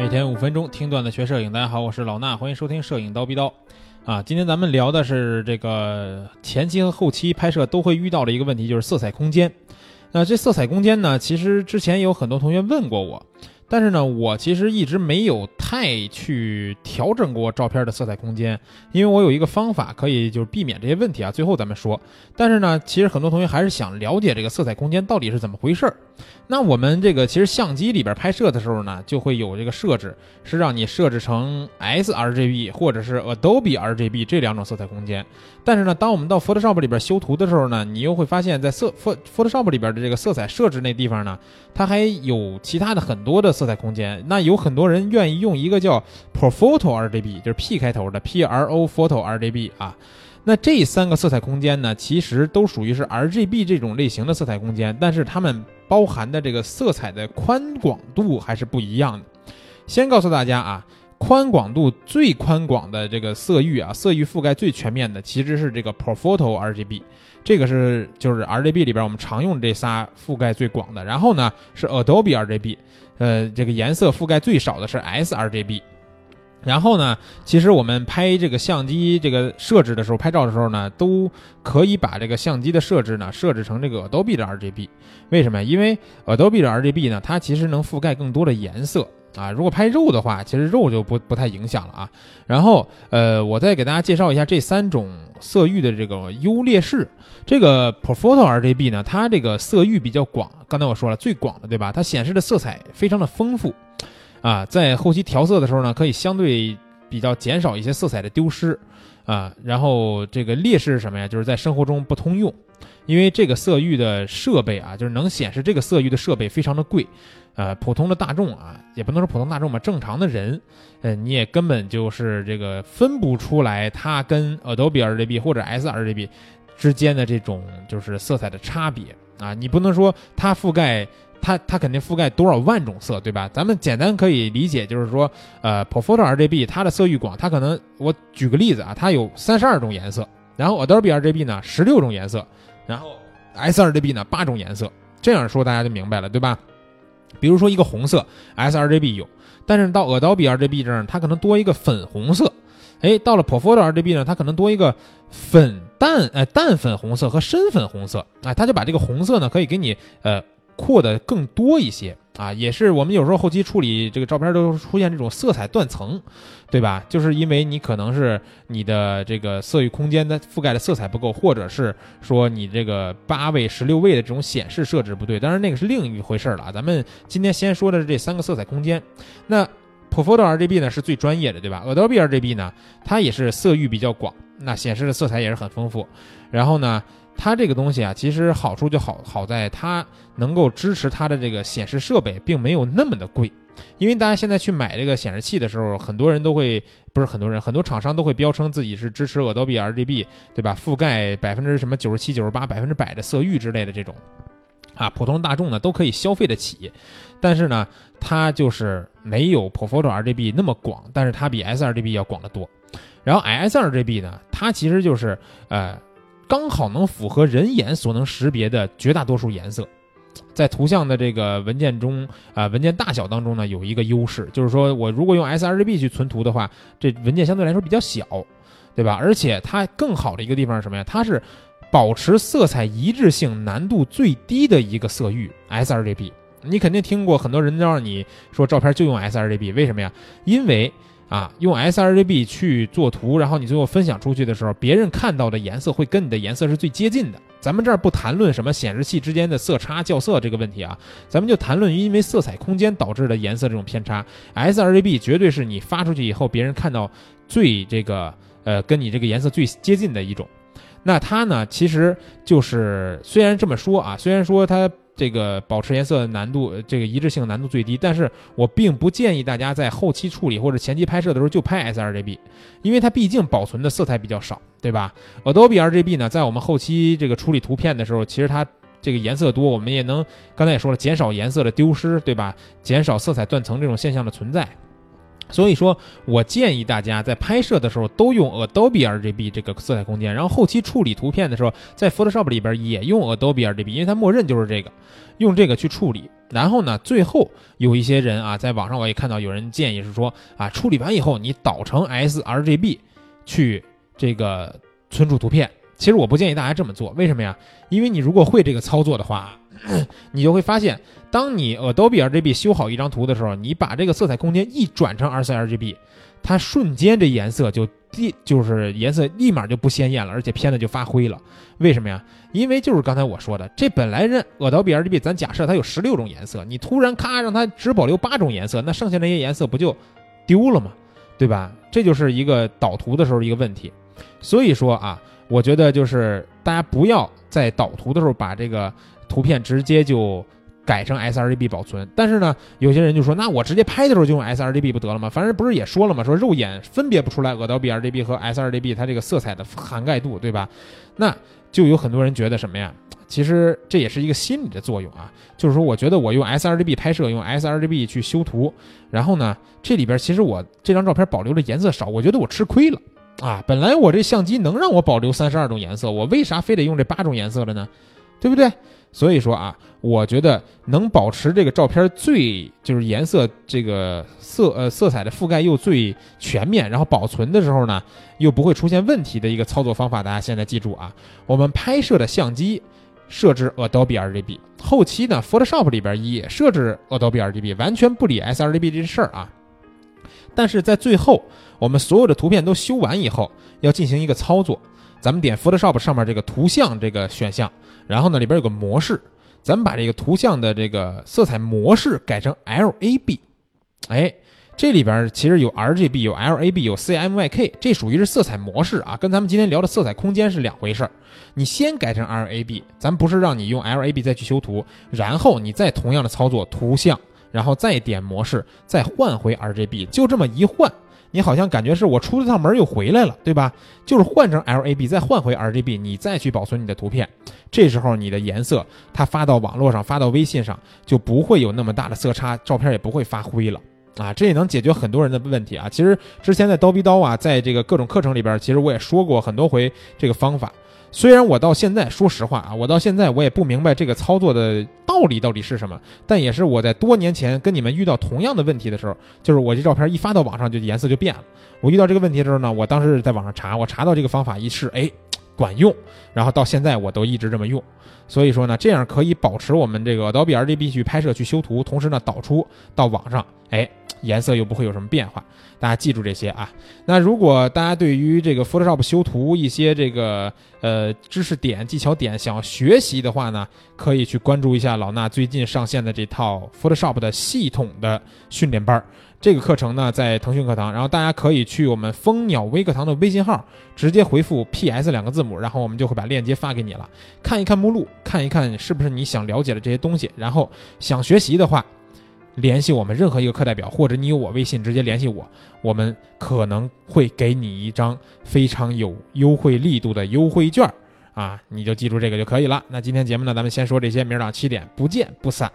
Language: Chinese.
每天五分钟听段子学摄影，大家好，我是老衲，欢迎收听摄影刀逼刀。啊，今天咱们聊的是这个前期和后期拍摄都会遇到的一个问题，就是色彩空间。那这色彩空间呢，其实之前有很多同学问过我。但是呢，我其实一直没有太去调整过照片的色彩空间，因为我有一个方法可以就是避免这些问题啊。最后咱们说。但是呢，其实很多同学还是想了解这个色彩空间到底是怎么回事儿。那我们这个其实相机里边拍摄的时候呢，就会有这个设置，是让你设置成 sRGB 或者是 Adobe RGB 这两种色彩空间。但是呢，当我们到 Photoshop 里边修图的时候呢，你又会发现，在色 Photoshop 里边的这个色彩设置那地方呢，它还有其他的很多的色彩空间。那有很多人愿意用一个叫 ProPhoto RGB，就是 P 开头的 P R O Photo RGB 啊。那这三个色彩空间呢，其实都属于是 RGB 这种类型的色彩空间，但是它们包含的这个色彩的宽广度还是不一样的。先告诉大家啊，宽广度最宽广的这个色域啊，色域覆盖最全面的其实是这个 ProPhoto RGB，这个是就是 RGB 里边我们常用这仨覆盖最广的。然后呢是 Adobe RGB，呃，这个颜色覆盖最少的是 sRGB。然后呢，其实我们拍这个相机这个设置的时候，拍照的时候呢，都可以把这个相机的设置呢设置成这个 Adobe 的 RGB。为什么？因为 Adobe 的 RGB 呢，它其实能覆盖更多的颜色啊。如果拍肉的话，其实肉就不不太影响了啊。然后，呃，我再给大家介绍一下这三种色域的这个优劣势。这个 ProPhoto RGB 呢，它这个色域比较广，刚才我说了最广的，对吧？它显示的色彩非常的丰富。啊，在后期调色的时候呢，可以相对比较减少一些色彩的丢失，啊，然后这个劣势是什么呀？就是在生活中不通用，因为这个色域的设备啊，就是能显示这个色域的设备非常的贵，呃，普通的大众啊，也不能说普通大众吧，正常的人，呃，你也根本就是这个分不出来它跟 Adobe RGB 或者 sRGB 之间的这种就是色彩的差别啊，你不能说它覆盖。它它肯定覆盖多少万种色，对吧？咱们简单可以理解，就是说，呃，ProPhoto RGB 它的色域广，它可能我举个例子啊，它有三十二种颜色，然后 Adobe RGB 呢十六种颜色，然后 sRGB 呢八种颜色，这样说大家就明白了，对吧？比如说一个红色，sRGB 有，但是到 Adobe RGB 这儿，它可能多一个粉红色，哎，到了 ProPhoto RGB 呢，它可能多一个粉淡，呃，淡粉红色和深粉红色，啊，它就把这个红色呢可以给你，呃。扩的更多一些啊，也是我们有时候后期处理这个照片都出现这种色彩断层，对吧？就是因为你可能是你的这个色域空间的覆盖的色彩不够，或者是说你这个八位、十六位的这种显示设置不对。当然那个是另一回事了啊。咱们今天先说的是这三个色彩空间。那 ProPhoto RGB 呢是最专业的，对吧？Adobe RGB 呢，它也是色域比较广，那显示的色彩也是很丰富。然后呢？它这个东西啊，其实好处就好好在它能够支持它的这个显示设备，并没有那么的贵。因为大家现在去买这个显示器的时候，很多人都会不是很多人，很多厂商都会标称自己是支持 Adobe RGB，对吧？覆盖百分之什么九十七、九十八、百分之百的色域之类的这种，啊，普通大众呢都可以消费得起。但是呢，它就是没有 ProPhoto RGB 那么广，但是它比 sRGB 要广得多。然后 sRGB 呢，它其实就是呃。刚好能符合人眼所能识别的绝大多数颜色，在图像的这个文件中啊，文件大小当中呢，有一个优势，就是说我如果用 sRGB 去存图的话，这文件相对来说比较小，对吧？而且它更好的一个地方是什么呀？它是保持色彩一致性难度最低的一个色域 sRGB。你肯定听过很多人都让你说照片就用 sRGB，为什么呀？因为啊，用 sRGB 去做图，然后你最后分享出去的时候，别人看到的颜色会跟你的颜色是最接近的。咱们这儿不谈论什么显示器之间的色差校色这个问题啊，咱们就谈论因为色彩空间导致的颜色这种偏差。sRGB 绝对是你发出去以后，别人看到最这个呃跟你这个颜色最接近的一种。那它呢，其实就是虽然这么说啊，虽然说它。这个保持颜色的难度，这个一致性难度最低，但是我并不建议大家在后期处理或者前期拍摄的时候就拍 sRGB，因为它毕竟保存的色彩比较少，对吧？Adobe RGB 呢，在我们后期这个处理图片的时候，其实它这个颜色多，我们也能刚才也说了，减少颜色的丢失，对吧？减少色彩断层这种现象的存在。所以说我建议大家在拍摄的时候都用 Adobe RGB 这个色彩空间，然后后期处理图片的时候，在 Photoshop 里边也用 Adobe RGB，因为它默认就是这个，用这个去处理然后呢，最后有一些人啊，在网上我也看到有人建议是说啊，处理完以后你导成 sRGB 去这个存储图片。其实我不建议大家这么做，为什么呀？因为你如果会这个操作的话，你就会发现，当你 Adobe RGB 修好一张图的时候，你把这个色彩空间一转成 sRGB，它瞬间这颜色就立就是颜色立马就不鲜艳了，而且片子就发灰了。为什么呀？因为就是刚才我说的，这本来人 Adobe RGB 咱假设它有十六种颜色，你突然咔让它只保留八种颜色，那剩下那些颜色不就丢了吗？对吧？这就是一个导图的时候一个问题。所以说啊。我觉得就是大家不要在导图的时候把这个图片直接就改成 sRGB 保存。但是呢，有些人就说，那我直接拍的时候就用 sRGB 不得了吗？反正不是也说了吗？说肉眼分别不出来 Adobe RGB 和 sRGB 它这个色彩的涵盖度，对吧？那就有很多人觉得什么呀？其实这也是一个心理的作用啊，就是说，我觉得我用 sRGB 拍摄，用 sRGB 去修图，然后呢，这里边其实我这张照片保留的颜色少，我觉得我吃亏了。啊，本来我这相机能让我保留三十二种颜色，我为啥非得用这八种颜色了呢？对不对？所以说啊，我觉得能保持这个照片最就是颜色这个色呃色彩的覆盖又最全面，然后保存的时候呢又不会出现问题的一个操作方法，大家现在记住啊，我们拍摄的相机设置 Adobe RGB，后期呢 Photoshop 里边也设置 Adobe RGB，完全不理 sRGB 这事儿啊。但是在最后，我们所有的图片都修完以后，要进行一个操作。咱们点 Photoshop 上面这个图像这个选项，然后呢里边有个模式，咱们把这个图像的这个色彩模式改成 LAB。哎，这里边其实有 RGB、有 LAB、有 CMYK，这属于是色彩模式啊，跟咱们今天聊的色彩空间是两回事儿。你先改成 LAB，咱不是让你用 LAB 再去修图，然后你再同样的操作图像。然后再点模式，再换回 RGB，就这么一换，你好像感觉是我出了趟门又回来了，对吧？就是换成 LAB，再换回 RGB，你再去保存你的图片，这时候你的颜色它发到网络上，发到微信上就不会有那么大的色差，照片也不会发灰了啊！这也能解决很多人的问题啊！其实之前在刀逼刀啊，在这个各种课程里边，其实我也说过很多回这个方法。虽然我到现在，说实话啊，我到现在我也不明白这个操作的道理到底是什么，但也是我在多年前跟你们遇到同样的问题的时候，就是我这照片一发到网上就颜色就变了。我遇到这个问题的时候呢，我当时在网上查，我查到这个方法一试，哎，管用，然后到现在我都一直这么用。所以说呢，这样可以保持我们这个 Adobe RGB 去拍摄去修图，同时呢导出到网上，哎。颜色又不会有什么变化，大家记住这些啊。那如果大家对于这个 Photoshop 修图一些这个呃知识点、技巧点想要学习的话呢，可以去关注一下老衲最近上线的这套 Photoshop 的系统的训练班儿。这个课程呢在腾讯课堂，然后大家可以去我们蜂鸟微课堂的微信号，直接回复 PS 两个字母，然后我们就会把链接发给你了。看一看目录，看一看是不是你想了解的这些东西，然后想学习的话。联系我们任何一个课代表，或者你有我微信，直接联系我，我们可能会给你一张非常有优惠力度的优惠券啊，你就记住这个就可以了。那今天节目呢，咱们先说这些，明儿早上七点不见不散。